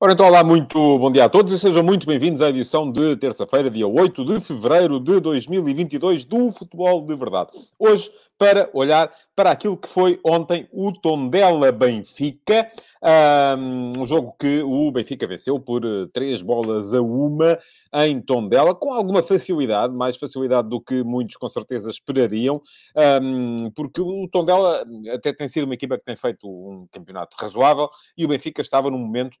Ora então, olá, muito bom dia a todos e sejam muito bem-vindos à edição de terça-feira, dia 8 de fevereiro de 2022 do Futebol de Verdade. Hoje, para olhar para aquilo que foi ontem o Tondela-Benfica, um jogo que o Benfica venceu por eh, três bolas a uma em Tondela, com alguma facilidade, mais facilidade do que muitos com certeza esperariam, porque o Tondela até tem sido uma equipa que tem feito um campeonato razoável e o Benfica estava num momento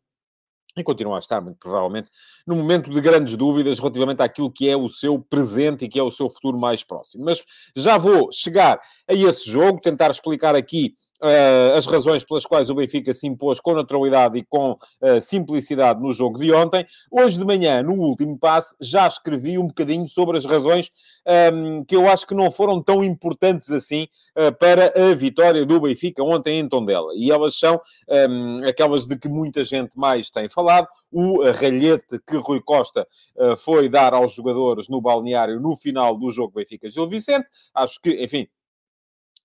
e continua a estar, muito provavelmente, num momento de grandes dúvidas relativamente àquilo que é o seu presente e que é o seu futuro mais próximo. Mas já vou chegar a esse jogo, tentar explicar aqui uh, as razões pelas quais o Benfica se impôs com naturalidade e com uh, simplicidade no jogo de ontem. Hoje de manhã, no último passe, já escrevi um bocadinho sobre as razões um, ehm, que eu acho que não foram tão importantes assim uh, para a vitória do Benfica ontem em Tondela. E elas são um, ehm, aquelas de que muita gente mais tem falado. O ralhete que Rui Costa foi dar aos jogadores no balneário no final do jogo Benfica-Gil Vicente. Acho que, enfim,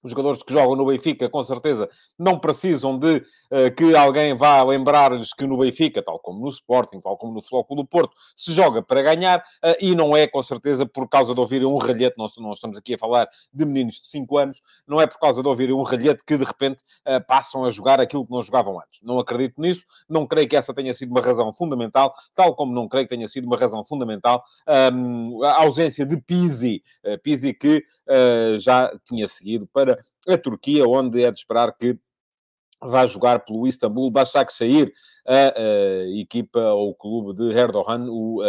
os jogadores que jogam no Benfica, com certeza, não precisam de uh, que alguém vá lembrar-lhes que no Benfica, tal como no Sporting, tal como no Flóculo do Porto, se joga para ganhar uh, e não é, com certeza, por causa de ouvirem um ralhete. Nós, nós estamos aqui a falar de meninos de 5 anos, não é por causa de ouvirem um ralhete que de repente uh, passam a jogar aquilo que não jogavam antes. Não acredito nisso, não creio que essa tenha sido uma razão fundamental, tal como não creio que tenha sido uma razão fundamental um, ehm, a ausência de Pizzi, Pizzi que já tinha seguido para a Turquia, onde é de esperar que vá jogar pelo Istambul. Başakşehir, a, a equipa ou o clube de Erdogan, o,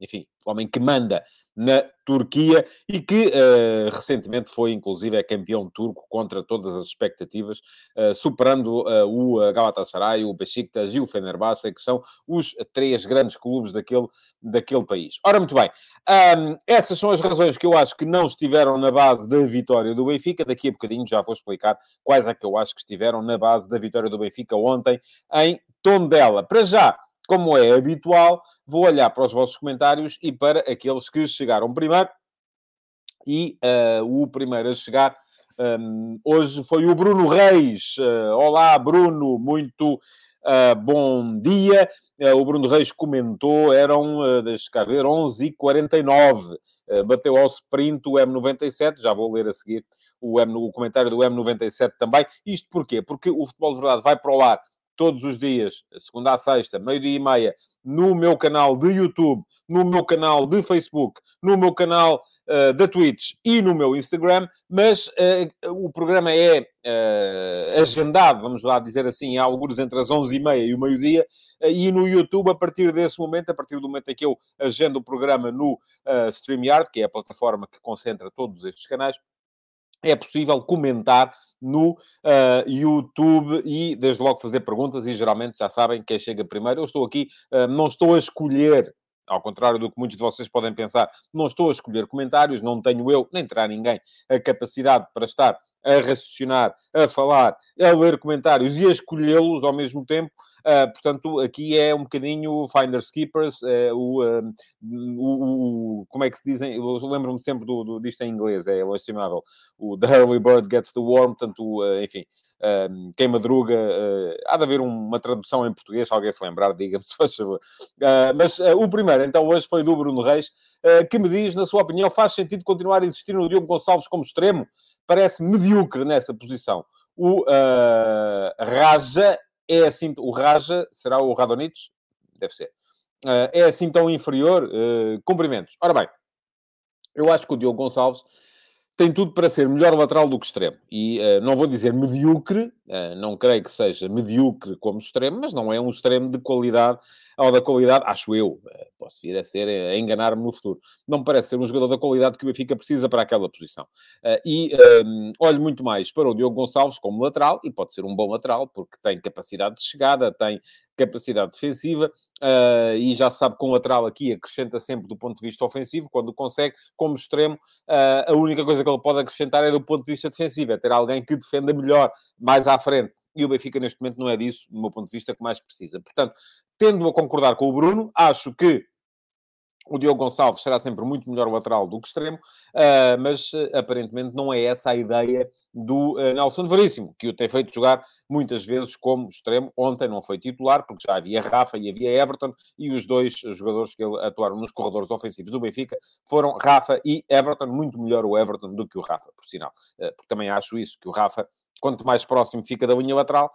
enfim, homem que manda na Turquia e que uh, recentemente foi, inclusive, é campeão turco contra todas as expectativas, uh, superando uh, o Galatasaray, o Besiktas e o Fenerbahçe, que são os três grandes clubes daquele, daquele país. Ora, muito bem, um, essas são as razões que eu acho que não estiveram na base da vitória do Benfica. Daqui a bocadinho já vou explicar quais é que eu acho que estiveram na base da vitória do Benfica ontem em Tondela. Para já, como é habitual, vou olhar para os vossos comentários e para aqueles que chegaram primeiro. E uh, o primeiro a chegar um, hoje foi o Bruno Reis. Uh, olá, Bruno, muito uh, bom dia. o Bruno Reis comentou, eram, uh, deixa cá ver, 11h49. bateu ao sprint o M97, já vou ler a seguir o, M, o comentário do M97 também. Isto porquê? Porque o Futebol de Verdade vai para o ar todos os dias, segunda a sexta, meio-dia e meia, no meu canal de YouTube, no meu canal de Facebook, no meu canal uh, da Twitch e no meu Instagram, mas uh, o programa é uh, agendado, vamos lá dizer assim, há alguns entre as 11h30 e o meio-dia, e no YouTube, a partir desse momento, a partir do momento em que eu agendo o programa no StreamYard, que é a plataforma que concentra todos estes canais, é possível comentar no uh, YouTube e, desde logo, fazer perguntas. E geralmente já sabem quem chega primeiro. Eu estou aqui, uh, não estou a escolher ao contrário do que muitos de vocês podem pensar, não estou a escolher comentários, não tenho eu, nem terá ninguém, a capacidade para estar a raciocinar, a falar, a ler comentários e a escolhê-los ao mesmo tempo. Uh, portanto, aqui é um bocadinho Finders Keepers, uh, o, uh, o, o, como é que se dizem? Eu lembro-me sempre do, do, disto em inglês, é estimável. O The Early Bird Gets the Worm, portanto, enfim, uh, quem madruga, há de haver uma tradução em português, se alguém se lembrar, diga-me se faz favor. Mas o primeiro, então, hoje foi do Bruno Reis, que me diz, na sua opinião, faz sentido continuar a existir no Diogo Gonçalves como extremo? Parece medíocre nessa posição. O Raja é assim, o Raja será o Radonich? Deve ser. é assim tão inferior? cumprimentos. Ora bem, eu acho que o Diogo Gonçalves tem tudo para ser melhor lateral do que extremo. E uh, não vou dizer medíocre, uh, não creio que seja medíocre como extremo, mas não é um extremo de qualidade, ou da qualidade, acho eu, uh, posso vir a ser, a enganar-me no futuro. Não parece ser um jogador da qualidade que o Benfica precisa para aquela posição. e ehm, olho muito mais para o Diogo Gonçalves como lateral, e pode ser um bom lateral, porque tem capacidade de chegada, tem capacidade defensiva uh, e já sabe que um lateral aqui acrescenta sempre do ponto de vista ofensivo, quando consegue, como extremo, uh, a única coisa que ele pode acrescentar é do ponto de vista defensivo, é ter alguém que defenda melhor mais à frente. E o Benfica, neste momento, não é disso, do meu ponto de vista, que mais precisa. Portanto, tendo a concordar com o Bruno, acho que O Diogo Gonçalves será sempre muito melhor lateral do que extremo, uh, mas uh, aparentemente não é essa a ideia do uh, Nelson Veríssimo, que o tem feito jogar muitas vezes como extremo. Ontem não foi titular, porque já havia Rafa e havia Everton, e os dois jogadores que atuaram nos corredores ofensivos do Benfica foram Rafa e Everton, muito melhor o Everton do que o Rafa, por sinal. porque também acho isso, que o Rafa, quanto mais próximo fica da linha lateral,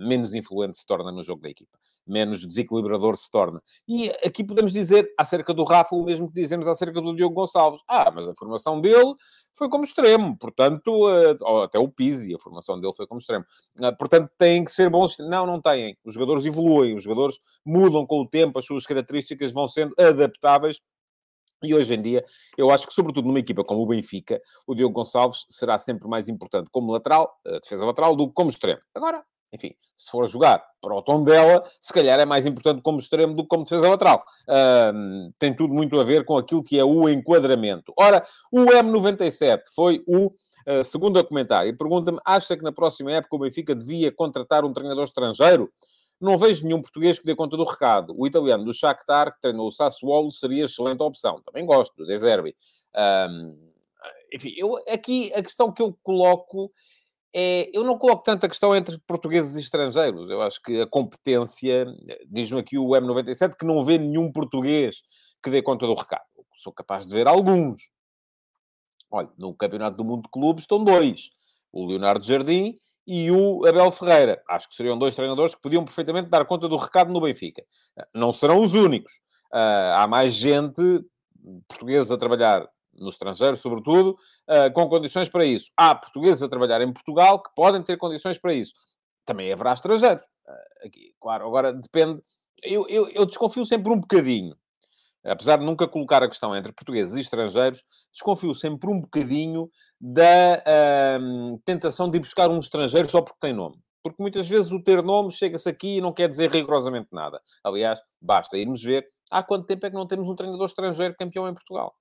menos influente se torna no jogo da equipa menos desequilibrador se torna. E aqui podemos dizer acerca do Rafa o mesmo que dizemos acerca do Diogo Gonçalves. Ah, mas a formação dele foi como extremo, portanto, uh, até o Pizzi, a formação dele foi como extremo. Uh, portanto, têm que ser bons. Não, não têm. Os jogadores evoluem, os jogadores mudam com o tempo, as suas características vão sendo adaptáveis. E hoje em dia, eu acho que, sobretudo numa equipa como o Benfica, o Diogo Gonçalves será sempre mais importante como lateral, defesa lateral, do que como extremo. Agora, enfim, se for jogar para o tom dela, se calhar é mais importante como extremo do que como defesa lateral. Uh, tem tudo muito a ver com aquilo que é o enquadramento. Ora, o M97 foi o uh, segundo e pergunta-me: acha que na próxima época o Benfica devia contratar um treinador estrangeiro? Não vejo nenhum português que dê conta do recado. O italiano do Shakhtar, que treinou o Sassuolo, seria excelente opção. Também gosto do De Zerbi. enfim, eu, aqui a questão que eu coloco é, eu não coloco tanta questão entre portugueses e estrangeiros. Eu acho que a competência, diz-me aqui o M97, que não vê nenhum português que dê conta do recado. Eu sou capaz de ver alguns. Olha, no Campeonato do Mundo de Clubes estão dois. O Leonardo Jardim e o Abel Ferreira. Acho que seriam dois treinadores que podiam perfeitamente dar conta do recado no Benfica. Não serão os únicos. Uh, há mais gente portuguesa a trabalhar no estrangeiro, sobretudo, uh, com condições para isso. Há portugueses a trabalhar em Portugal que podem ter condições para isso. Também haverá estrangeiros. Uh, aqui, claro, agora depende. Eu, eu, eu, desconfio sempre um bocadinho, apesar de nunca colocar a questão entre portugueses e estrangeiros, desconfio sempre um bocadinho da tentação de ir buscar um estrangeiro só porque tem nome. Porque muitas vezes o ter nome chega-se aqui e não quer dizer rigorosamente nada. Aliás, basta irmos ver há quanto tempo é que não temos um treinador estrangeiro campeão em Portugal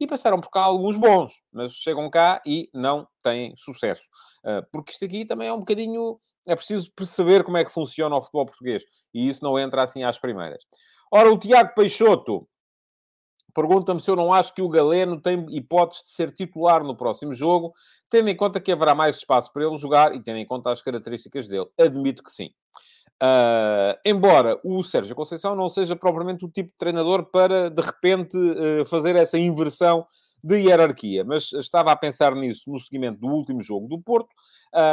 e passaram por cá alguns bons, mas chegam cá e não têm sucesso. Ah, porque isto aqui também é um bocadinho. É preciso perceber como é que funciona o futebol português e isso não entra assim às primeiras. Ora, o Tiago Peixoto pergunta-me se eu não acho que o Galeno tem hipótese de ser titular no próximo jogo, tendo em conta que haverá mais espaço para ele jogar e tendo em conta as características dele. Admito que sim. Uh, embora o Sérgio Conceição não seja propriamente o tipo de treinador para, de repente, uh, fazer essa inversão de hierarquia, mas estava a pensar nisso no seguimento do último jogo do Porto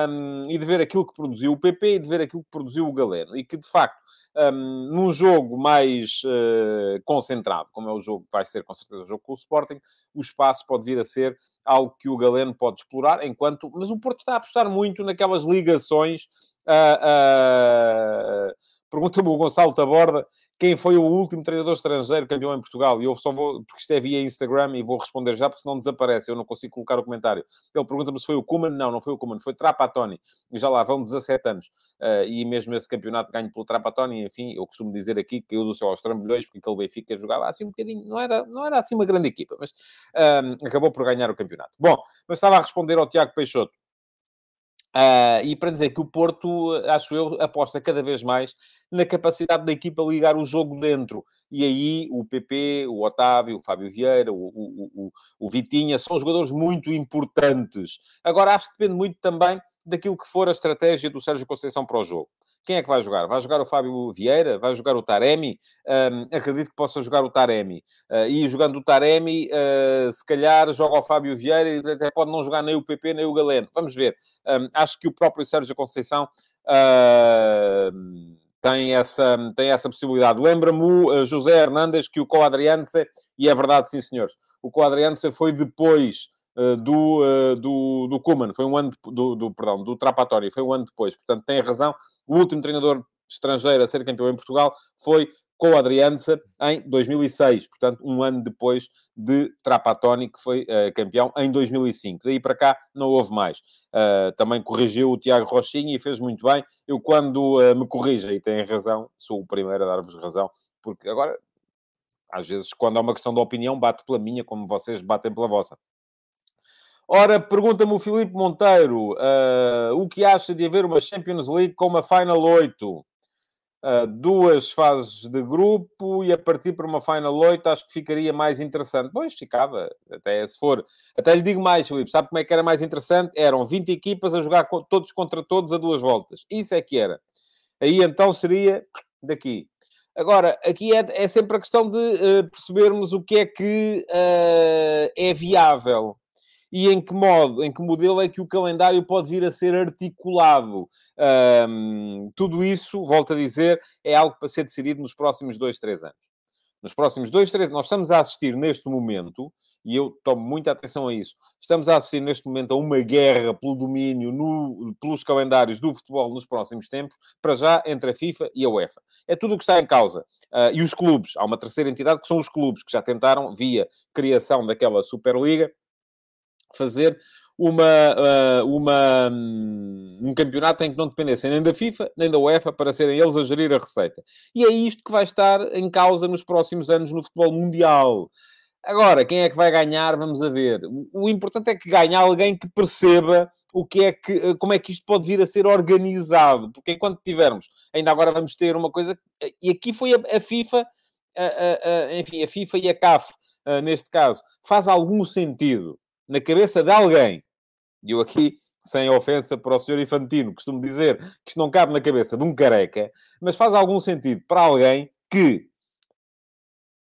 um, e de ver aquilo que produziu o PP e de ver aquilo que produziu o Galeno. E que, de facto, um, num jogo mais uh, concentrado, como é o jogo que vai ser com certeza o jogo com o Sporting, o espaço pode vir a ser algo que o Galeno pode explorar, enquanto... Mas o Porto está a apostar muito naquelas ligações Uh, uh, Pergunta-me o Gonçalo Taborda quem foi o último treinador estrangeiro campeão em Portugal. E eu só vou, porque isto é via Instagram, e vou responder já, porque senão desaparece, eu não consigo colocar o comentário. Ele pergunta-me se foi o Kuman. Não, não foi o Kuman, foi Trapattoni. E já lá vão 17 anos. Uh, e mesmo esse campeonato ganho pelo Trapattoni, enfim, eu costumo dizer aqui que caiu do céu aos trambolhões, porque aquele Benfica jogava assim um bocadinho, não era, não era assim uma grande equipa, mas acabou por ganhar o campeonato. Bom, mas estava a responder ao Tiago Peixoto. Uh, e para dizer que o Porto, acho eu, aposta cada vez mais na capacidade da equipa ligar o jogo dentro. E aí o PP, o Otávio, o Fábio Vieira, o, o, o, o Vitinha, são jogadores muito importantes. Agora, acho que depende muito também daquilo que for a estratégia do Sérgio Conceição para o jogo. Quem é que vai jogar? Vai jogar o Fábio Vieira? Vai jogar o Taremi? Um, acredito que possa jogar o Taremi. Uh, e jogando o Taremi, uh, se calhar joga o Fábio Vieira e até pode não jogar nem o PP nem o Galeno. Vamos ver. Um, acho que o próprio Sérgio Conceição. Uh, tem essa, tem essa possibilidade. Lembra-me o José Hernandes que o Coadrianse, e é verdade, sim, senhores, o Coadrianse foi depois do, uh, do, do Kuman, foi um ano, de, do, do, perdão, do Trapatório, foi um ano depois. Portanto, tem razão. O último treinador estrangeiro a ser campeão em Portugal foi com o Adriança em 2006, portanto, um ano depois de Trapattoni, que foi uh, campeão em 2005. Daí para cá não houve mais. Uh, também corrigiu o Tiago Rochinha e fez muito bem. Eu, quando uh, me corrija, e têm razão, sou o primeiro a dar-vos razão, porque agora, às vezes, quando há uma questão de opinião, bato pela minha, como vocês batem pela vossa. Ora, pergunta-me o Filipe Monteiro uh, o que acha de haver uma Champions League com uma Final 8? uh, duas fases de grupo e a partir para uma Final 8 acho que ficaria mais interessante. Pois, ficava, até se for. Até lhe digo mais, Filipe, sabe como é que era mais interessante? Eram 20 equipas a jogar todos contra todos a duas voltas. Isso é que era. Aí então seria daqui. Agora, aqui é, é sempre a questão de uh, percebermos o que é que é viável e em que modo, em que modelo é que o calendário pode vir a ser articulado. Um, tudo isso, volto a dizer, é algo para ser decidido nos próximos dois, três anos. Nos próximos dois, três, nós estamos a assistir neste momento, e eu tomo muita atenção a isso, estamos a assistir neste momento a uma guerra pelo domínio no, pelos calendários do futebol nos próximos tempos, para já entre a FIFA e a UEFA. É tudo o que está em causa. Uh, e os clubes, há uma terceira entidade que são os clubes, que já tentaram, via criação daquela Superliga, fazer uma, uh, uma, hum, um campeonato em que não dependessem nem da FIFA nem da UEFA para serem eles a gerir a receita. E é isto que vai estar em causa nos próximos anos no futebol mundial. Agora, quem é que vai ganhar? Vamos a ver. O importante é que ganhe alguém que perceba o que é que, eh, como é que isto pode vir a ser organizado. Porque enquanto tivermos, ainda agora vamos ter uma coisa, e aqui foi a, a FIFA, a, a, enfim, a FIFA e a CAF, neste caso, faz algum sentido na cabeça de alguém, e eu aqui, sem ofensa para o senhor Infantino, costumo dizer que isto não cabe na cabeça de um careca, mas faz algum sentido para alguém que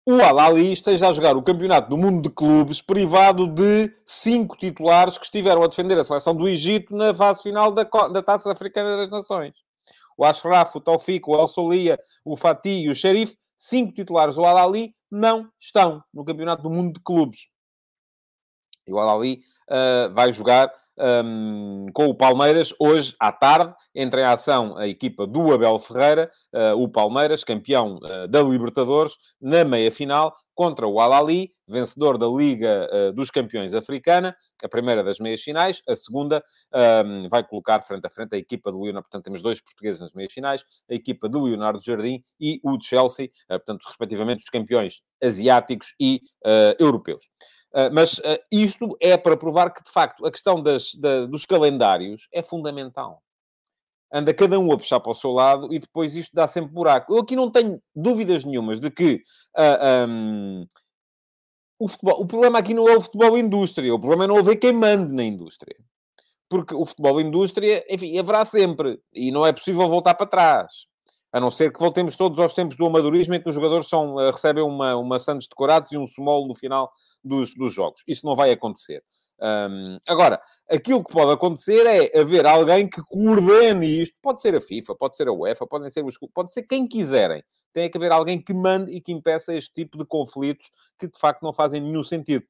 o Al-Ali esteja a jogar o Campeonato do Mundo de Clubes privado de cinco titulares que estiveram a defender a seleção do Egito na fase final da, da Taça Africana das Nações. O Ashraf, o Taufik, o El Solia, o Fatih e o Sharif, cinco titulares do Al-Ali, não estão no Campeonato do Mundo de Clubes. E o Al-Ali uh, vai jogar um, com o Palmeiras hoje à tarde. Entra em ação a equipa do Abel Ferreira, uh, o Palmeiras, campeão uh, da Libertadores, na meia-final, contra o Al-Ali, vencedor da Liga dos Campeões Africana, a primeira das meias-finais, a segunda um, vai colocar frente a frente a equipa de Leonardo, portanto temos dois portugueses nas meias-finais, a equipa de Leonardo Jardim e o de Chelsea, portanto respectivamente os campeões asiáticos e europeus. Ah, mas uh, isto é para provar que, de facto, a questão das, da, dos calendários é fundamental. Anda cada um a puxar para o seu lado e depois isto dá sempre buraco. Eu aqui não tenho dúvidas nenhumas de que uh, ah, um, o, futebol, o problema aqui não é o futebol indústria, o problema é não haver quem mande na indústria. Porque o futebol indústria, enfim, haverá sempre. E não é possível voltar para trás. A não ser que voltemos todos aos tempos do amadorismo em que os jogadores são, recebem uma, uma Santos decorados e um small no final dos, dos jogos. Isso não vai acontecer. Um, agora, aquilo que pode acontecer é haver alguém que coordene isto. Pode ser a FIFA, pode ser a UEFA, podem ser os pode ser quem quiserem. Tem que haver alguém que mande e que impeça este tipo de conflitos que de facto não fazem nenhum sentido.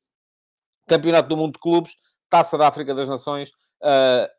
Campeonato do Mundo de Clubes, Taça da África das Nações, uh,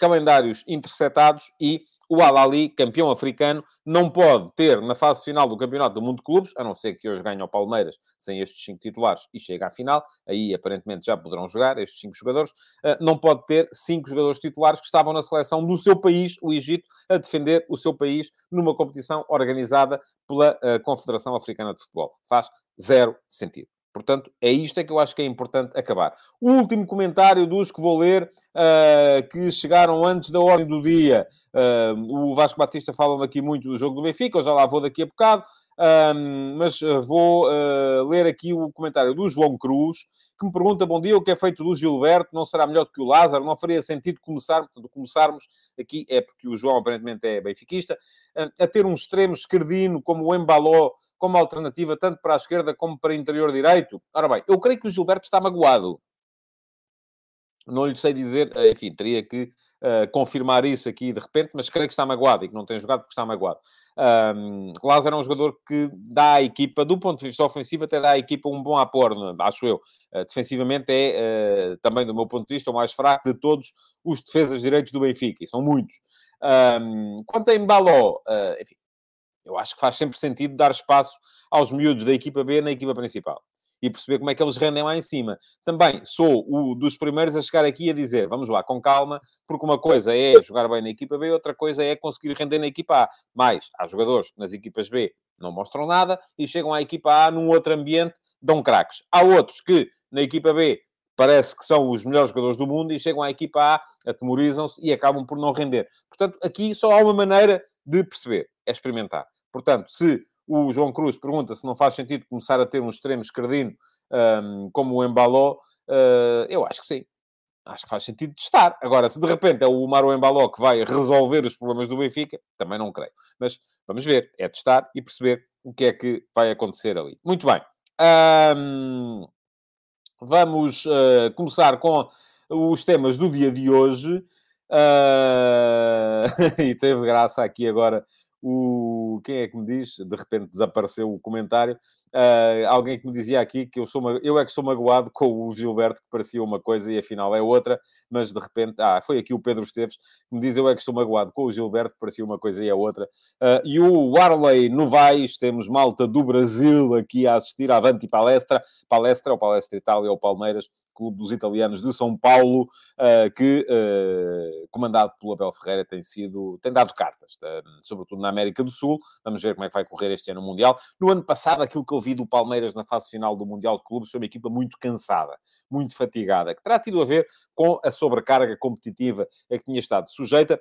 calendários interceptados e o Al-Ali, campeão africano, não pode ter na fase final do Campeonato do Mundo de Clubes, a não ser que hoje ganhe o Palmeiras sem estes cinco titulares e chegue à final, aí aparentemente já poderão jogar estes cinco jogadores, eh, não pode ter cinco jogadores titulares que estavam na seleção do seu país, o Egito, a defender o seu país numa competição organizada pela eh, Confederação Africana de Futebol. Faz zero sentido. Portanto, é isto é que eu acho que é importante acabar. O último comentário dos que vou ler, uh, que chegaram antes da ordem do dia. Uh, o Vasco Batista fala-me aqui muito do jogo do Benfica, eu já lá vou daqui a bocado. Uh, mas vou ler aqui o comentário do João Cruz, que me pergunta, bom dia, o que é feito do Gilberto? Não será melhor do que o Lázaro? Não faria sentido começar, portanto, começarmos, aqui é porque o João aparentemente é benfiquista, a ter um extremo esquerdino como o Embaló, como alternativa tanto para a esquerda como para interior direito? Ora bem, eu creio que o Gilberto está magoado. Não lhe sei dizer, eh, enfim, teria que uh, confirmar isso aqui de repente, mas creio que está magoado e que não tem jogado porque está magoado. Um, Lázaro é um jogador que dá à equipa, do ponto de vista ofensivo, até dá à equipa um bom apoio, acho eu. Uh, defensivamente é, uh, também do meu ponto de vista, o mais fraco de todos os defesas direitos do Benfica, e são muitos. Um, quanto a Embaló, enfim, eu acho que faz sempre sentido dar espaço aos miúdos da equipa B na equipa principal e perceber como é que eles rendem lá em cima. Também sou o dos primeiros a chegar aqui a dizer, vamos lá, com calma, porque uma coisa é jogar bem na equipa B, outra coisa é conseguir render na equipa A. Mais, há jogadores nas equipas B não mostram nada e chegam à equipa A num outro ambiente, dão craques. Há outros que na equipa B parece que são os melhores jogadores do mundo e chegam à equipa A, atemorizam-se e acabam por não render. Portanto, aqui só há uma maneira de perceber, é experimentar. Portanto, se o João Cruz pergunta se não faz sentido começar a ter um extremo esquerdino um, como o Embaló, uh, eu acho que sim. Acho que faz sentido testar. Agora, se de repente é o Maro Embaló que vai resolver os problemas do Benfica, também não creio. Mas vamos ver. É testar e perceber o que é que vai acontecer ali. Muito bem. Um, vamos uh, começar com os temas do dia de hoje. Uh, e teve graça aqui agora o... Quem é que me diz? De repente desapareceu o comentário. Uh, alguém que me dizia aqui que eu, sou eu é que sou magoado com o Gilberto, que parecia uma coisa e afinal é outra, mas de repente... Ah, foi aqui o Pedro Esteves que me diz eu é que estou magoado com o Gilberto, que parecia uma coisa e é outra. Uh, e o Warley Novaes, temos malta do Brasil aqui a assistir à Avanti Palestra. Palestra, ou Palestra Itália, ou Palmeiras, clube dos italianos de São Paulo, uh, que, uh, comandado pelo Abel Ferreira, tem sido, tem dado cartas, uh, sobretudo na América do Sul. Vamos ver como é que vai correr este ano o Mundial. No ano passado, aquilo que eu vi do Palmeiras na fase final do Mundial de Clubes foi uma equipa muito cansada, muito fatigada, que terá tido a ver com a sobrecarga competitiva a que tinha estado sujeita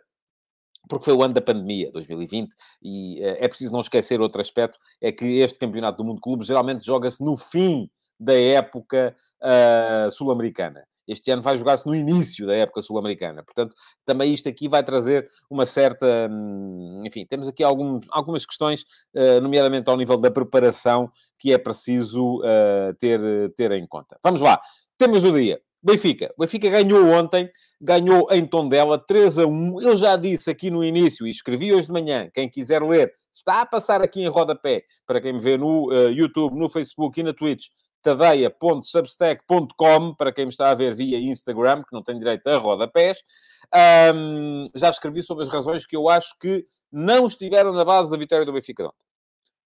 porque foi o ano da pandemia, 2020, e é preciso não esquecer outro aspecto, é que este Campeonato do Mundo de Clubes geralmente joga-se no fim da época uh, sul-americana. Este ano vai jogar-se no início da época sul-americana. Portanto, também isto aqui vai trazer uma certa. Hum, enfim, temos aqui algum, algumas questões, uh, nomeadamente ao nível da preparação, que é preciso uh, ter, ter em conta. Vamos lá. Temos o dia. Benfica. Benfica ganhou ontem, ganhou em Tondela 3 a 1. Eu já disse aqui no início e escrevi hoje de manhã. Quem quiser ler, está a passar aqui em rodapé. Para quem me vê no uh, YouTube, no Facebook e na Twitch, tadeia.substack.com, para quem me está a ver via Instagram, que não tem direito a rodapés. Um, já escrevi sobre as razões que eu acho que não estiveram na base da vitória do Benfica de ontem.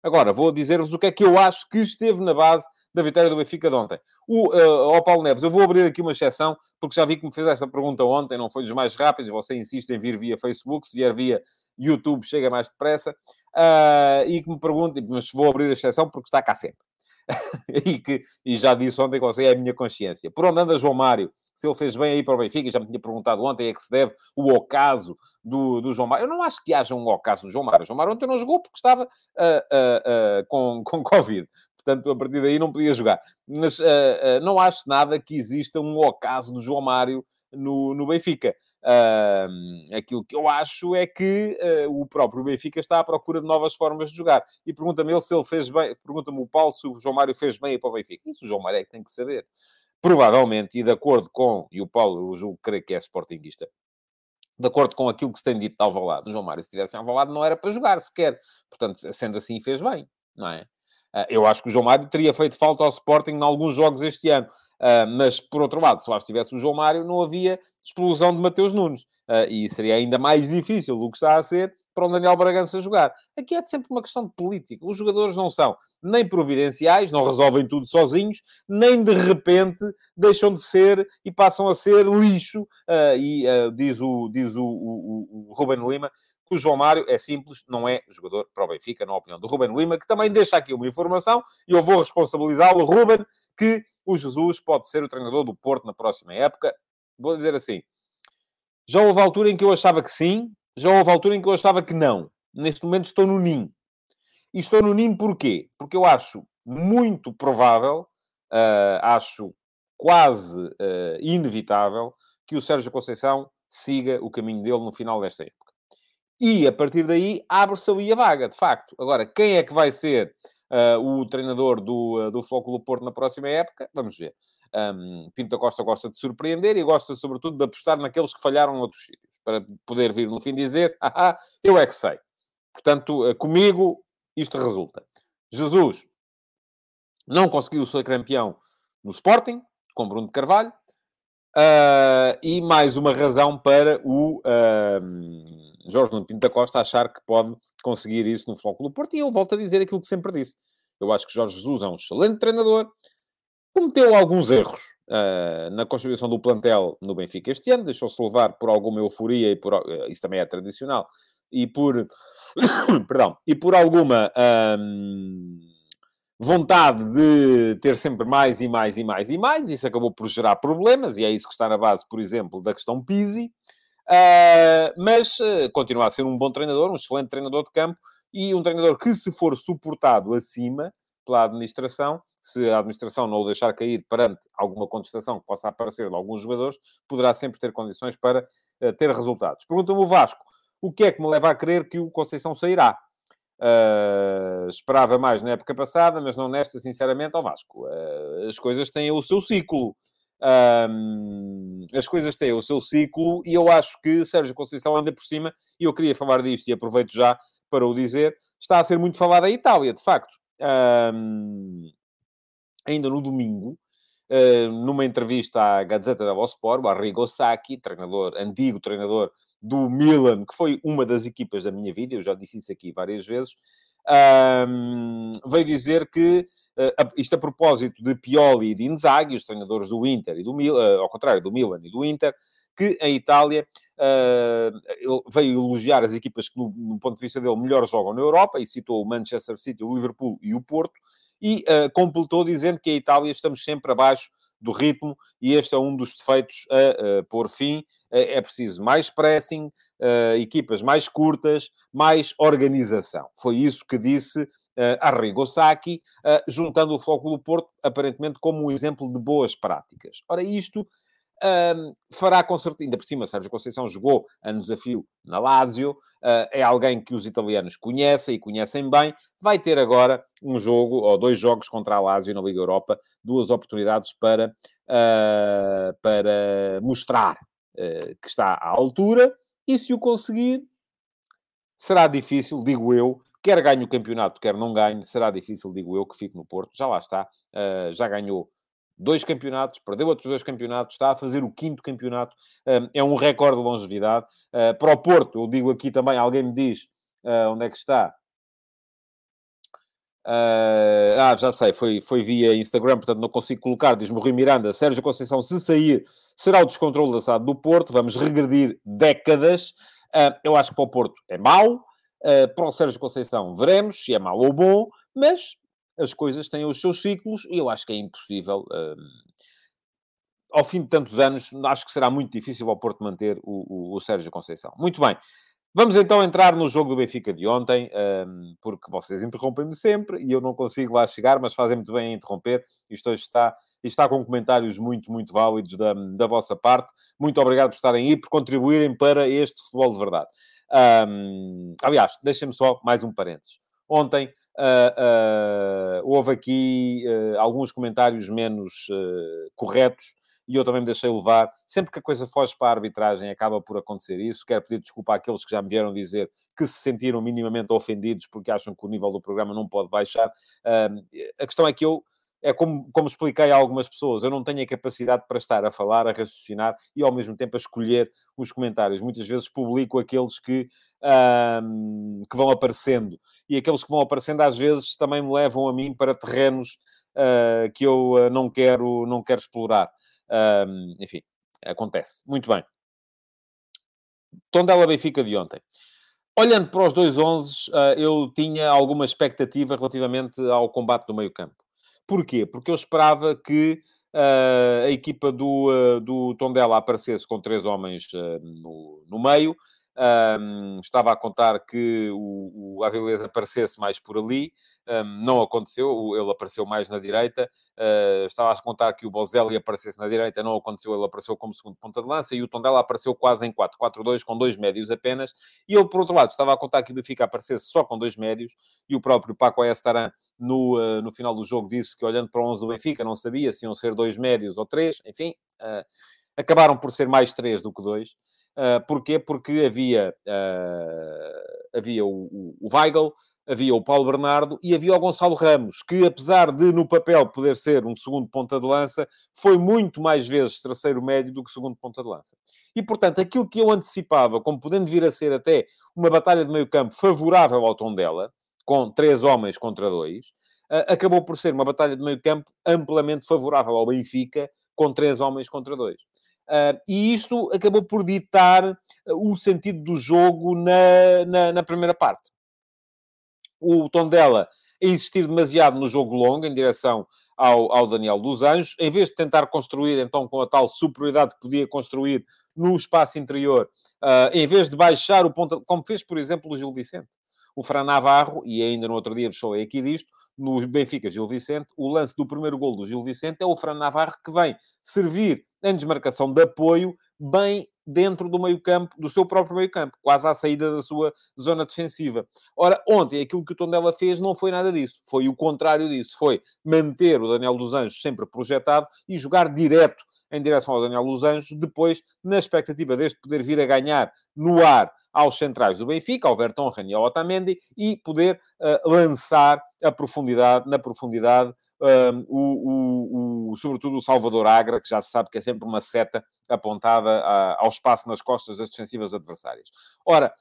Agora, vou dizer-vos o que é que eu acho que esteve na base da vitória do Benfica de ontem. O, uh, ao Paulo Neves, eu vou abrir aqui uma exceção, porque já vi que me fez esta pergunta ontem, não foi dos mais rápidos, você insiste em vir via Facebook, se vier via YouTube chega mais depressa, uh, e que me pergunte, mas vou abrir a exceção porque está cá sempre. e, que, e já disse ontem que você é a minha consciência. Por onde anda João Mário? Se ele fez bem aí para o Benfica, já me tinha perguntado ontem, é que se deve o ocaso do, do João Mário. Eu não acho que haja um ocaso do João Mário. O João Mário ontem não jogou porque estava uh, uh, uh, com, com Covid. Portanto, a partir daí não podia jogar. Mas não acho nada que exista um ocaso do João Mário no, no Benfica. Uh, aquilo que eu acho é que uh, o próprio Benfica está à procura de novas formas de jogar. E pergunta-me ele se ele fez bem, pergunta-me o Paulo se o João Mário fez bem para o Benfica. Isso o João Mário é que tem que saber. Provavelmente, e de acordo com, e o Paulo, eu julgo, creio que é sportinguista, de acordo com aquilo que se tem dito de Alvalade, o João Mário, se estivesse em Alvalade, não era para jogar sequer. Portanto, sendo assim, fez bem, não é? Uh, eu acho que o João Mário teria feito falta ao Sporting em alguns jogos este ano. Uh, mas, por outro lado, se lá estivesse o João Mário, não havia explosão de Mateus Nunes. Uh, e seria ainda mais difícil do que está a ser para o Daniel Bragança jogar. Aqui é sempre uma questão de política. Os jogadores não são nem providenciais, não resolvem tudo sozinhos, nem de repente deixam de ser e passam a ser lixo. Uh, e diz, o, diz o, o, o Ruben Lima que o João Mário é simples, não é jogador para o Benfica, na opinião do Ruben Lima, que também deixa aqui uma informação e eu vou responsabilizá-lo, Ruben, que o Jesus pode ser o treinador do Porto na próxima época. Vou dizer assim: já houve altura em que eu achava que sim, já houve altura em que eu achava que não. Neste momento estou no NIM. E estou no NIM porquê? Porque eu acho muito provável, uh, acho quase uh, inevitável, que o Sérgio Conceição siga o caminho dele no final desta época. E, a partir daí, abre-se ali a vaga, de facto. Agora, quem é que vai ser uh, o treinador do, uh, do Flóculo Porto na próxima época, vamos ver. Um, Pinto da Costa gosta de surpreender e gosta, sobretudo, de apostar naqueles que falharam noutros sítios, para poder vir no fim dizer, ah, eu é que sei. Portanto, uh, comigo, isto resulta. Jesus não conseguiu ser campeão no Sporting, com Bruno de Carvalho, e mais uma razão para o Jorge Nuno Pinto da Costa achar que pode conseguir isso no Futebol Clube Porto. E eu volto a dizer aquilo que sempre disse. Eu acho que Jorge Jesus é um excelente treinador. Cometeu alguns erros uh, na constituição do plantel no Benfica este ano. Deixou-se levar por alguma euforia e por... Uh, isso também é tradicional. E por... Perdão. E por alguma... Um, vontade de ter sempre mais e mais e mais e mais, isso acabou por gerar problemas, e é isso que está na base, por exemplo, da questão Pisi. Uh, mas uh, continua a ser um bom treinador, um excelente treinador de campo e um treinador que, se for suportado acima pela administração, se a administração não o deixar cair perante alguma contestação que possa aparecer de alguns jogadores, poderá sempre ter condições para uh, ter resultados. Pergunta-me o Vasco, o que é que me leva a crer que o Conceição sairá? Uh, esperava mais na época passada, mas não nesta, sinceramente, ao Vasco. Uh, as coisas têm o seu ciclo. Um, as coisas têm o seu ciclo e eu acho que Sérgio Conceição ainda por cima, e eu queria falar disto e aproveito já para o dizer, está a ser muito falado a Itália, de facto. Um, ainda no domingo, uh, numa entrevista à Gazeta dello Sport, o Arrigo Sacchi, treinador, antigo treinador do Milan, que foi uma das equipas da minha vida, eu já disse isso aqui várias vezes, um, veio dizer que, uh, isto a propósito de Pioli e de Inzaghi, os treinadores do Inter e do Milan, uh, ao contrário, do Milan e do Inter, que a Itália uh, veio elogiar as equipas que, no, no, ponto de vista dele, melhor jogam na Europa, e citou o Manchester City, o Liverpool e o Porto, e completou dizendo que a Itália estamos sempre abaixo do ritmo, e este é um dos defeitos a, a pôr fim. É preciso mais pressing, uh, equipas mais curtas, mais organização. Foi isso que disse uh, Arrigo Sacchi, uh, juntando o Flóculo Porto, aparentemente, como um exemplo de boas práticas. Ora, isto um, fará com certeza, ainda por cima, Sérgio Conceição jogou a fio na Lazio, uh, é alguém que os italianos conhecem e conhecem bem, vai ter agora um jogo, ou dois jogos contra a Lazio na Liga Europa, duas oportunidades para, uh, para mostrar uh, que está à altura, e se o conseguir, será difícil, digo eu, quer ganhe o campeonato, quer não ganhe, será difícil, digo eu, que fique no Porto, já lá está, já ganhou dois campeonatos, perdeu outros dois campeonatos, está a fazer o quinto campeonato, é um recorde de longevidade. Ah, para o Porto, eu digo aqui também, alguém me diz ah, onde é que está. Ah, ah, já sei, foi, foi via Instagram, portanto não consigo colocar. Diz-me Rui Miranda, Sérgio Conceição, se sair, será o descontrole da SAD do Porto. Vamos regredir décadas. eu acho que para o Porto é mau. para o Sérgio Conceição, veremos se é mau ou bom, mas as coisas têm os seus ciclos e eu acho que é impossível. Uh, ao fim de tantos anos, acho que será muito difícil ao Porto manter o, o, o Sérgio Conceição. Muito bem. Vamos então entrar no jogo do Benfica de ontem, um, porque vocês interrompem-me sempre e eu não consigo lá chegar, mas fazem muito bem a interromper. Isto hoje está, está com comentários muito, muito válidos da, da vossa parte. Muito obrigado por estarem aí, por contribuírem para este futebol de verdade. Um, aliás, deixem-me só mais um parênteses. Ontem Uh, houve aqui uh, alguns comentários menos corretos e eu também me deixei levar. Sempre que a coisa foge para a arbitragem, acaba por acontecer isso. Quero pedir desculpa àqueles que já me vieram dizer que se sentiram minimamente ofendidos porque acham que o nível do programa não pode baixar. a questão é que eu é como, como expliquei a algumas pessoas, eu não tenho a capacidade para estar a falar, a raciocinar e ao mesmo tempo a escolher os comentários. Muitas vezes publico aqueles que, um, que vão aparecendo e aqueles que vão aparecendo às vezes também me levam a mim para terrenos uh, que eu uh, não, quero, não quero explorar. Um, enfim, acontece. Muito bem. Tondela Benfica de ontem. Olhando para os dois 11, uh, eu tinha alguma expectativa relativamente ao combate do meio campo. Porquê? Porque eu esperava que uh, a equipa do, uh, do Tondela aparecesse com três homens uh, no, no meio, um, estava a contar que o, o Avilés aparecesse mais por ali, um, não aconteceu, ele apareceu mais na direita. Uh, estava a contar que o Bozelli aparecesse na direita, não aconteceu, ele apareceu como segundo ponta de lança e o Tondela apareceu quase em 4-4-2, com dois médios apenas. E eu, por outro lado, estava a contar que o Benfica aparecesse só com dois médios e o próprio Paco Estaran, no, uh, no final do jogo, disse que olhando para o 11 do Benfica, não sabia se iam ser dois médios ou três, enfim. Uh, acabaram por ser mais três do que dois. Uh, porquê? Porque havia, uh, havia o, o, o Weigl, havia o Paulo Bernardo e havia o Gonçalo Ramos, que apesar de no papel poder ser um segundo ponta de lança, foi muito mais vezes terceiro médio do que segundo ponta de lança. E, portanto, aquilo que eu antecipava, como podendo vir a ser até uma batalha de meio campo favorável ao tom dela, com três homens contra dois, uh, acabou por ser uma batalha de meio campo amplamente favorável ao Benfica, com três homens contra dois. Uh, e isto acabou por ditar ah, o sentido do jogo na, na, na primeira parte. O tom dela a insistir demasiado no jogo longo, em direção ao, ao, Daniel dos Anjos, em vez de tentar construir, então, com a tal superioridade que podia construir no espaço interior, uh, em vez de baixar o ponta, como fez, por exemplo, o Gil Vicente. O Fran Navarro, e ainda no outro dia vos falei aqui disto, no Benfica Gil Vicente, o lance do primeiro gol do Gil Vicente é o Fran Navarro que vem servir em desmarcação de apoio bem dentro do meio-campo, do seu próprio meio-campo, quase à saída da sua zona defensiva. Ora, ontem aquilo que o Tondela fez não foi nada disso, foi o contrário disso, foi manter o Daniel dos Anjos sempre projetado e jogar direto em direção ao Daniel dos Anjos, depois, na expectativa deste poder vir a ganhar no ar aos centrais do Benfica, ao Vertonghen e ao Otamendi, e poder uh, lançar a profundidade, na profundidade, um, o, o, o, sobretudo o Salvador Agra, que já se sabe que é sempre uma seta apontada a, ao espaço nas costas das defensivas adversárias. Ora,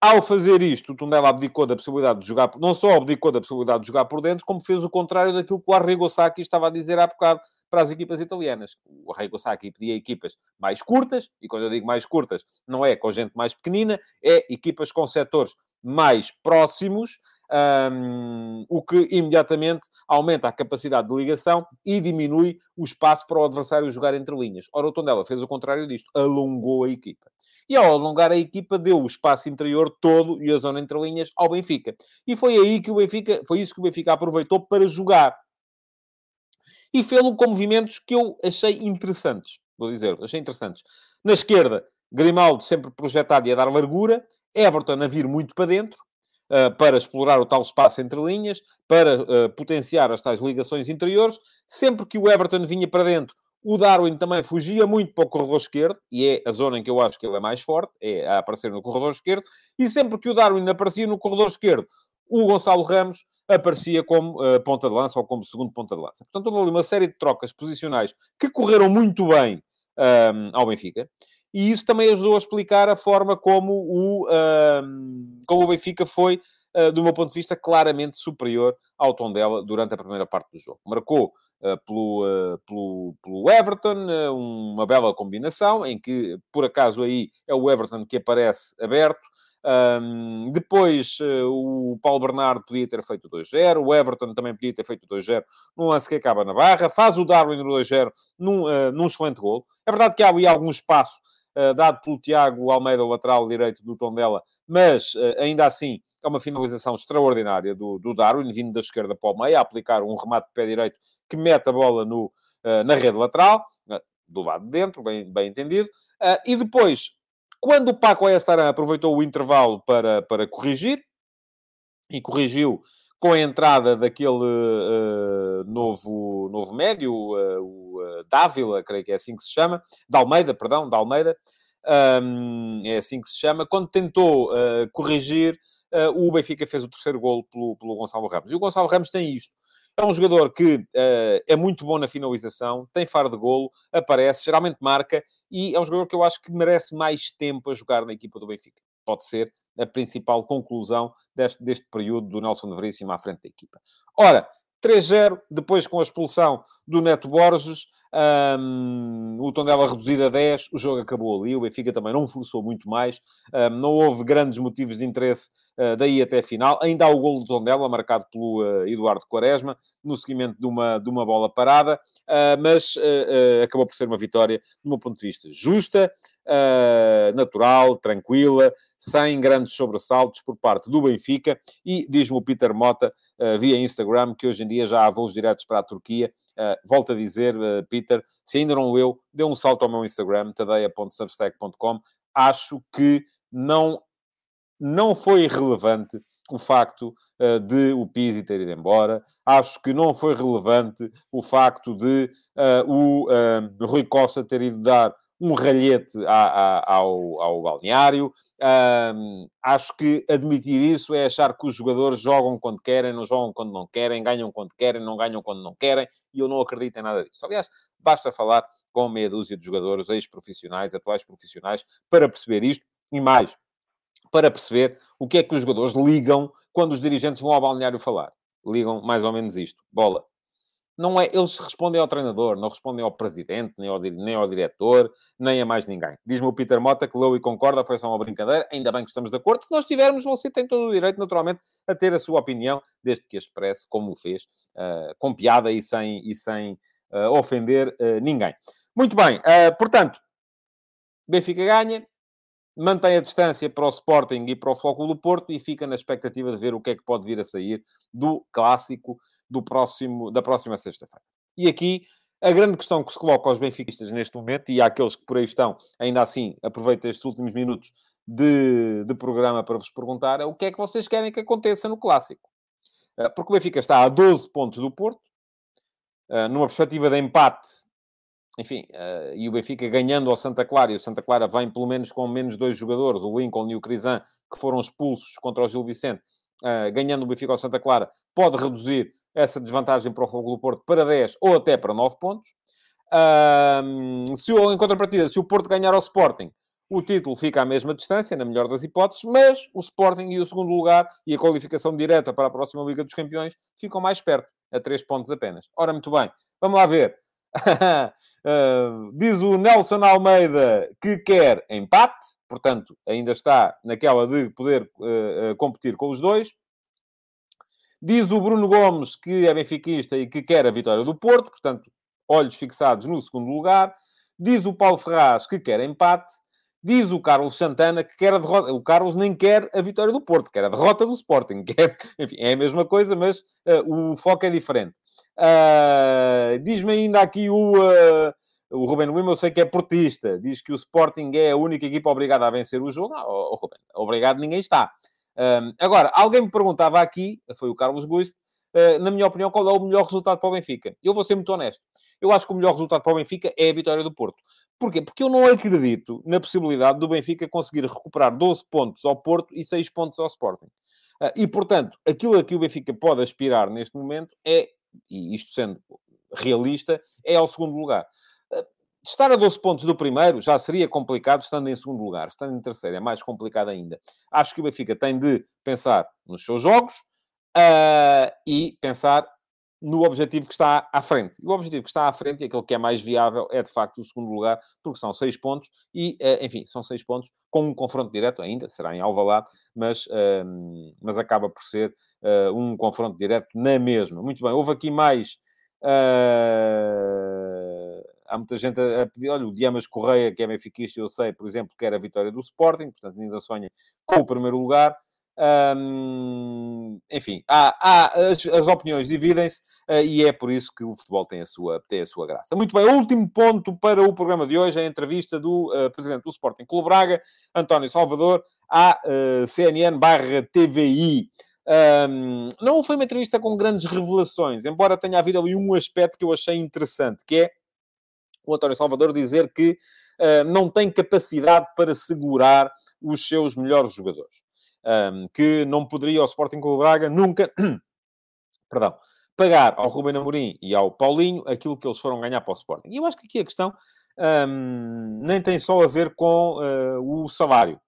ao fazer isto, o Tondela abdicou da possibilidade de jogar, não só abdicou da possibilidade de jogar por dentro, como fez o contrário daquilo que o Arrigo Sacchi estava a dizer há bocado para as equipas italianas. O Arrigo Sacchi pedia equipas mais curtas, e quando eu digo mais curtas, não é com gente mais pequenina, é equipas com setores mais próximos, um, o que imediatamente aumenta a capacidade de ligação e diminui o espaço para o adversário jogar entre linhas. Ora, o Tondela fez o contrário disto, alongou a equipa. E ao alongar a equipa, deu o espaço interior todo e a zona entre linhas ao Benfica. E foi aí que o Benfica, foi isso que o Benfica aproveitou para jogar. E fê-lo com movimentos que eu achei interessantes. Vou dizer, achei interessantes. Na esquerda, Grimaldo sempre projetado e a dar largura. Everton a vir muito para dentro. Uh, para explorar o tal espaço entre linhas, para uh, potenciar as tais ligações interiores. Sempre que o Everton vinha para dentro, o Darwin também fugia muito para o corredor esquerdo, e é a zona em que eu acho que ele é mais forte, é a aparecer no corredor esquerdo, e sempre que o Darwin aparecia no corredor esquerdo, o Gonçalo Ramos aparecia como uh, ponta de lança ou como segundo ponta de lança. Portanto, houve ali uma série de trocas posicionais que correram muito bem um, ehm, ao Benfica, e isso também ajudou a explicar a forma como o, um, ehm, como o Benfica foi, uh, do meu ponto de vista, claramente superior ao Tondela durante a primeira parte do jogo. Marcou pelo, eh, pelo, pelo Everton, eh, uma bela combinação, em que, por acaso, aí é o Everton que aparece aberto. Um, depois o Paulo Bernardo podia ter feito 2-0, o Everton também podia ter feito 2-0 num lance que acaba na barra, faz o Darwin no 2-0 num, uh, num excelente gol. É verdade que há ali algum espaço dado pelo Tiago Almeida, lateral direito do Tondela, mas ainda assim é uma finalização extraordinária do, do Darwin, vindo da esquerda para o meio, a aplicar um remate de pé direito que mete a bola no, uh, na rede lateral, uh, do lado de dentro, bem, bem entendido. Uh, e depois, quando o Paco Ayastaran aproveitou o intervalo para, para corrigir, e corrigiu com a entrada daquele novo, novo médio, o Dávila, creio que é assim que se chama, da Almeida, perdão, da Almeida, um, é assim que se chama, quando tentou corrigir, o Benfica fez o terceiro golo pelo, pelo Gonçalo Ramos. E o Gonçalo Ramos tem isto. É um jogador que uh, é muito bom na finalização, tem faro de golo, aparece, geralmente marca, e é um jogador que eu acho que merece mais tempo a jogar na equipa do Benfica. Pode ser a principal conclusão deste, deste período do Nelson Veríssimo à frente da equipa. Ora, 3-0, depois com a expulsão do Neto Borges, um, o Tondela reduzido a 10, o jogo acabou ali, o Benfica também não forçou muito mais, um, não houve grandes motivos de interesse daí até a final. Ainda há o golo do Tondela, marcado pelo uh, Eduardo Quaresma, no seguimento de uma, de uma bola parada, uh, mas acabou por ser uma vitória, do meu ponto de vista, justa, natural, tranquila, sem grandes sobressaltos por parte do Benfica, e diz-me o Peter Mota, via Instagram, que hoje em dia já há voos diretos para a Turquia, Uh, volto a dizer, Peter, se ainda não leu, dê um salto ao meu Instagram, tadeia.substack.com. Acho que não, não foi relevante o facto uh, de o Pizzi ter ido embora. Acho que não foi relevante o facto de o Rui Costa ter ido dar um ralhete a, a, ao, ao balneário. Um, acho que admitir isso é achar que os jogadores jogam quando querem, não jogam quando não querem, ganham quando querem, não ganham quando não querem, e eu não acredito em nada disso. Aliás, basta falar com meia dúzia de jogadores, ex-profissionais, atuais profissionais, para perceber isto e mais, para perceber o que é que os jogadores ligam quando os dirigentes vão ao balneário falar. Ligam mais ou menos isto: bola, não é, eles respondem ao treinador, não respondem ao presidente, nem ao, nem ao diretor, nem a mais ninguém. Diz-me o Peter Mota que leu e concorda, foi só uma brincadeira, ainda bem que estamos de acordo. Se nós tivermos, você tem todo o direito, naturalmente, a ter a sua opinião, desde que a expresse como o fez, uh, com piada e sem, e sem uh, ofender uh, ninguém. Muito bem, portanto, Benfica ganha, mantém a distância para o Sporting e para o Futebol do Porto e fica na expectativa de ver o que é que pode vir a sair do clássico do próximo, da próxima sexta-feira. E aqui a grande questão que se coloca aos benfiquistas neste momento, e àqueles que por aí estão, ainda assim, aproveito estes últimos minutos de, de programa para vos perguntar, é o que é que vocês querem que aconteça no Clássico? Eh, porque o Benfica está a 12 pontos do Porto, eh, numa perspectiva de empate, enfim, eh, e o Benfica ganhando ao Santa Clara, e o Santa Clara vem pelo menos com menos dois jogadores, o Lincoln e o Crisan, que foram expulsos contra o Gil Vicente, ganhando o Benfica ao Santa Clara, pode reduzir essa desvantagem para o Fogo do Porto para 10 ou até para 9 pontos. Um, se o, em contrapartida, se o Porto ganhar ao Sporting, o título fica à mesma distância, na melhor das hipóteses, mas o Sporting e o segundo lugar e a qualificação direta para a próxima Liga dos Campeões ficam mais perto, a 3 pontos apenas. Ora, muito bem, vamos lá ver. Uh, diz o Nelson Almeida que quer empate, portanto, ainda está naquela de poder uh, competir com os dois. Diz o Bruno Gomes que é benfiquista e que quer a vitória do Porto, portanto, olhos fixados no segundo lugar. Diz o Paulo Ferraz que quer empate. Diz o Carlos Santana que quer a derrota. O Carlos nem quer a vitória do Porto, quer a derrota do Sporting. Quer... Enfim, é a mesma coisa, mas uh, o foco é diferente. Uh, Diz-me ainda aqui o, uh, o Ruben Wim, eu sei que é portista. Diz que o Sporting é a única equipa obrigada a vencer o jogo. Não, oh, oh, Ruben, obrigado ninguém está. Um, agora, alguém me perguntava aqui, foi o Carlos Guiste, uh, na minha opinião, qual é o melhor resultado para o Benfica? Eu vou ser muito honesto. Eu acho que o melhor resultado para o Benfica é a vitória do Porto. Porquê? Porque eu não acredito na possibilidade do Benfica conseguir recuperar 12 pontos ao Porto e 6 pontos ao Sporting. Uh, e, portanto, aquilo a que o Benfica pode aspirar neste momento é, e isto sendo realista, é ao segundo lugar. Uh, Estar a 12 pontos do primeiro já seria complicado estando em segundo lugar. Estando em terceiro é mais complicado ainda. Acho que o Benfica tem de pensar nos seus jogos uh, e pensar no objetivo que está à frente. E o objetivo que está à frente, e aquele que é mais viável, é de facto o segundo lugar, porque são seis pontos, e, uh, enfim, são seis pontos com um confronto direto ainda, será em Alvalade, mas, uh, mas acaba por ser uh, um confronto direto na mesma. Muito bem, houve aqui mais há muita gente a, pedir, olha, o Diamas Correia, que é benfiquista, eu sei, por exemplo, quer a vitória do Sporting, portanto ainda sonha com o primeiro lugar. enfim, há, há as, as, opiniões dividem-se uh, e é por isso que o futebol tem a, sua, tem a sua graça. Muito bem, o último ponto para o programa de hoje é a entrevista do uh, presidente do Sporting Clube Braga, António Salvador, à uh, CNN barra TVI. Um, não foi uma entrevista com grandes revelações, embora tenha havido ali um aspecto que eu achei interessante, que é o António Salvador dizer que uh, não tem capacidade para segurar os seus melhores jogadores. Um, que não poderia o Sporting Clube Braga nunca, perdão, pagar ao Ruben Amorim e ao Paulinho aquilo que eles foram ganhar para o Sporting. E eu acho que aqui a questão um, nem tem só a ver com uh, o salário.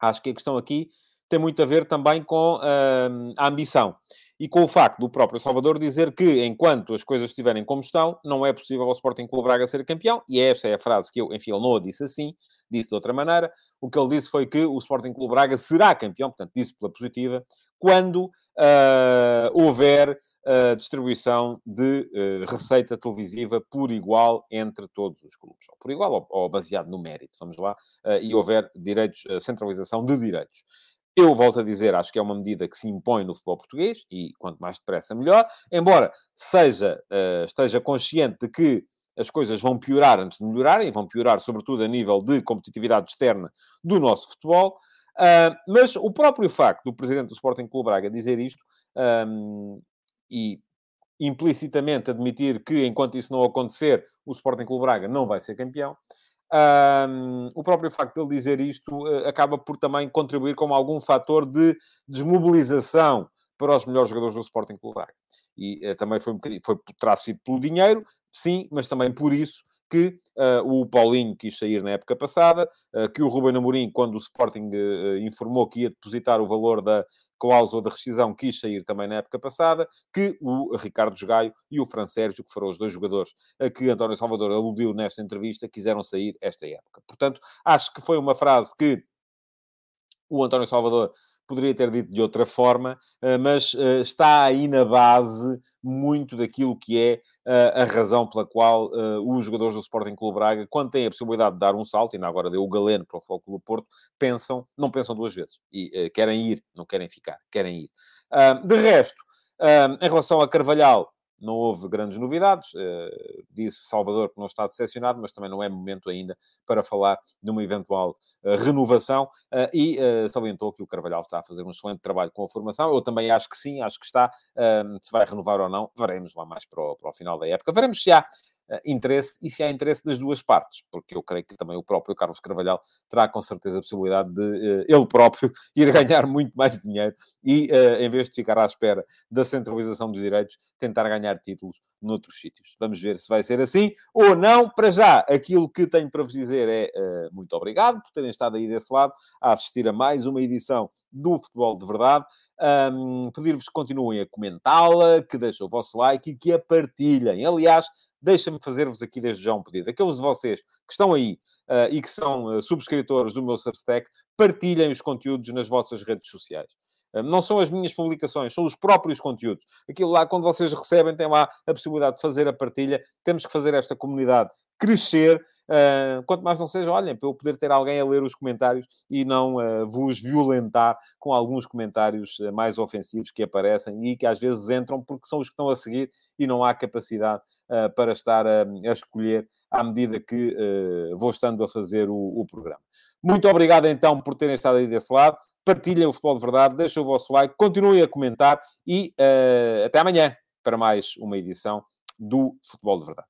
Acho que a questão aqui tem muito a ver também com uh, a ambição e com o facto do próprio Salvador dizer que, enquanto as coisas estiverem como estão, não é possível ao Sporting Clube Braga ser campeão, e esta é a frase que eu, enfim, ele não a disse assim, disse de outra maneira. O que ele disse foi que o Sporting Clube Braga será campeão, portanto, disse pela positiva, quando uh, houver uh, distribuição de uh, receita televisiva por igual entre todos os clubes, ou por igual ou, ou baseado no mérito, vamos lá, e houver direitos, centralização de direitos. Eu volto a dizer, acho que é uma medida que se impõe no futebol português e quanto mais depressa melhor, embora seja, uh, esteja consciente de que as coisas vão piorar antes de melhorarem, vão piorar sobretudo a nível de competitividade externa do nosso futebol, uh, mas o próprio facto do presidente do Sporting Clube Braga dizer isto um, ehm, e implicitamente admitir que enquanto isso não acontecer, o Sporting Clube Braga não vai ser campeão, um, o próprio facto de ele dizer isto uh, acaba por também contribuir como algum fator de desmobilização para os melhores jogadores do Sporting Clube Braga. E uh, também foi um foi, terá sido pelo dinheiro, sim, mas também por isso que uh, o Paulinho quis sair na época passada, uh, que o Ruben Amorim, quando o Sporting uh, informou que ia depositar o valor da cláusula de rescisão, quis sair também na época passada, que o Ricardo Jogaio e o Fran Sérgio, que foram os dois jogadores a que António Salvador aludiu nesta entrevista, quiseram sair esta época. Portanto, acho que foi uma frase que o António Salvador poderia ter dito de outra forma, mas está aí na base muito daquilo que é a razão pela qual os jogadores do Sporting Clube Braga, quando têm a possibilidade de dar um salto, ainda agora deu o Galeno para o Futebol Clube Porto, pensam, não pensam duas vezes. E querem ir, não querem ficar, querem ir. de resto, em relação a Carvalhal, não houve grandes novidades. Uh, disse Salvador que não está decepcionado, mas também não é momento ainda para falar de uma eventual uh, renovação. Uh, e salientou que o Carvalhal está a fazer um excelente trabalho com a formação. Eu também acho que sim, acho que está. se vai renovar ou não, veremos lá mais para o, para o final da época. Veremos se há eh, interesse e se há interesse das duas partes, porque eu creio que também o próprio Carlos Carvalhal terá com certeza a possibilidade de uh, ele próprio ir ganhar muito mais dinheiro e, uh, em vez de ficar à espera da centralização dos direitos, tentar ganhar títulos noutros sítios. Vamos ver se vai ser assim ou não. Para já, aquilo que tenho para vos dizer é muito obrigado por terem estado aí desse lado a assistir a mais uma edição do Futebol de Verdade. Um, Pedir-vos que continuem a comentá-la, que deixem o vosso like e que a partilhem. Aliás, deixa-me fazer-vos aqui desde já um pedido. Aqueles de vocês que estão aí uh, e que são uh, subscritores do meu Substack, partilhem os conteúdos nas vossas redes sociais. Uh, não são as minhas publicações, são os próprios conteúdos. Aquilo lá, quando vocês recebem, tem lá a possibilidade de fazer a partilha. Temos que fazer esta comunidade crescer. Uh, quanto mais não seja, olhem, para eu poder ter alguém a ler os comentários e não uh, vos violentar com alguns comentários uh, mais ofensivos que aparecem e que às vezes entram porque são os que estão a seguir e não há capacidade para estar a, a, escolher à medida que vou estando a fazer o, o, programa. Muito obrigado então por terem estado aí desse lado. Partilhem o Futebol de Verdade, deixem o vosso like, continuem a comentar e até amanhã para mais uma edição do Futebol de Verdade.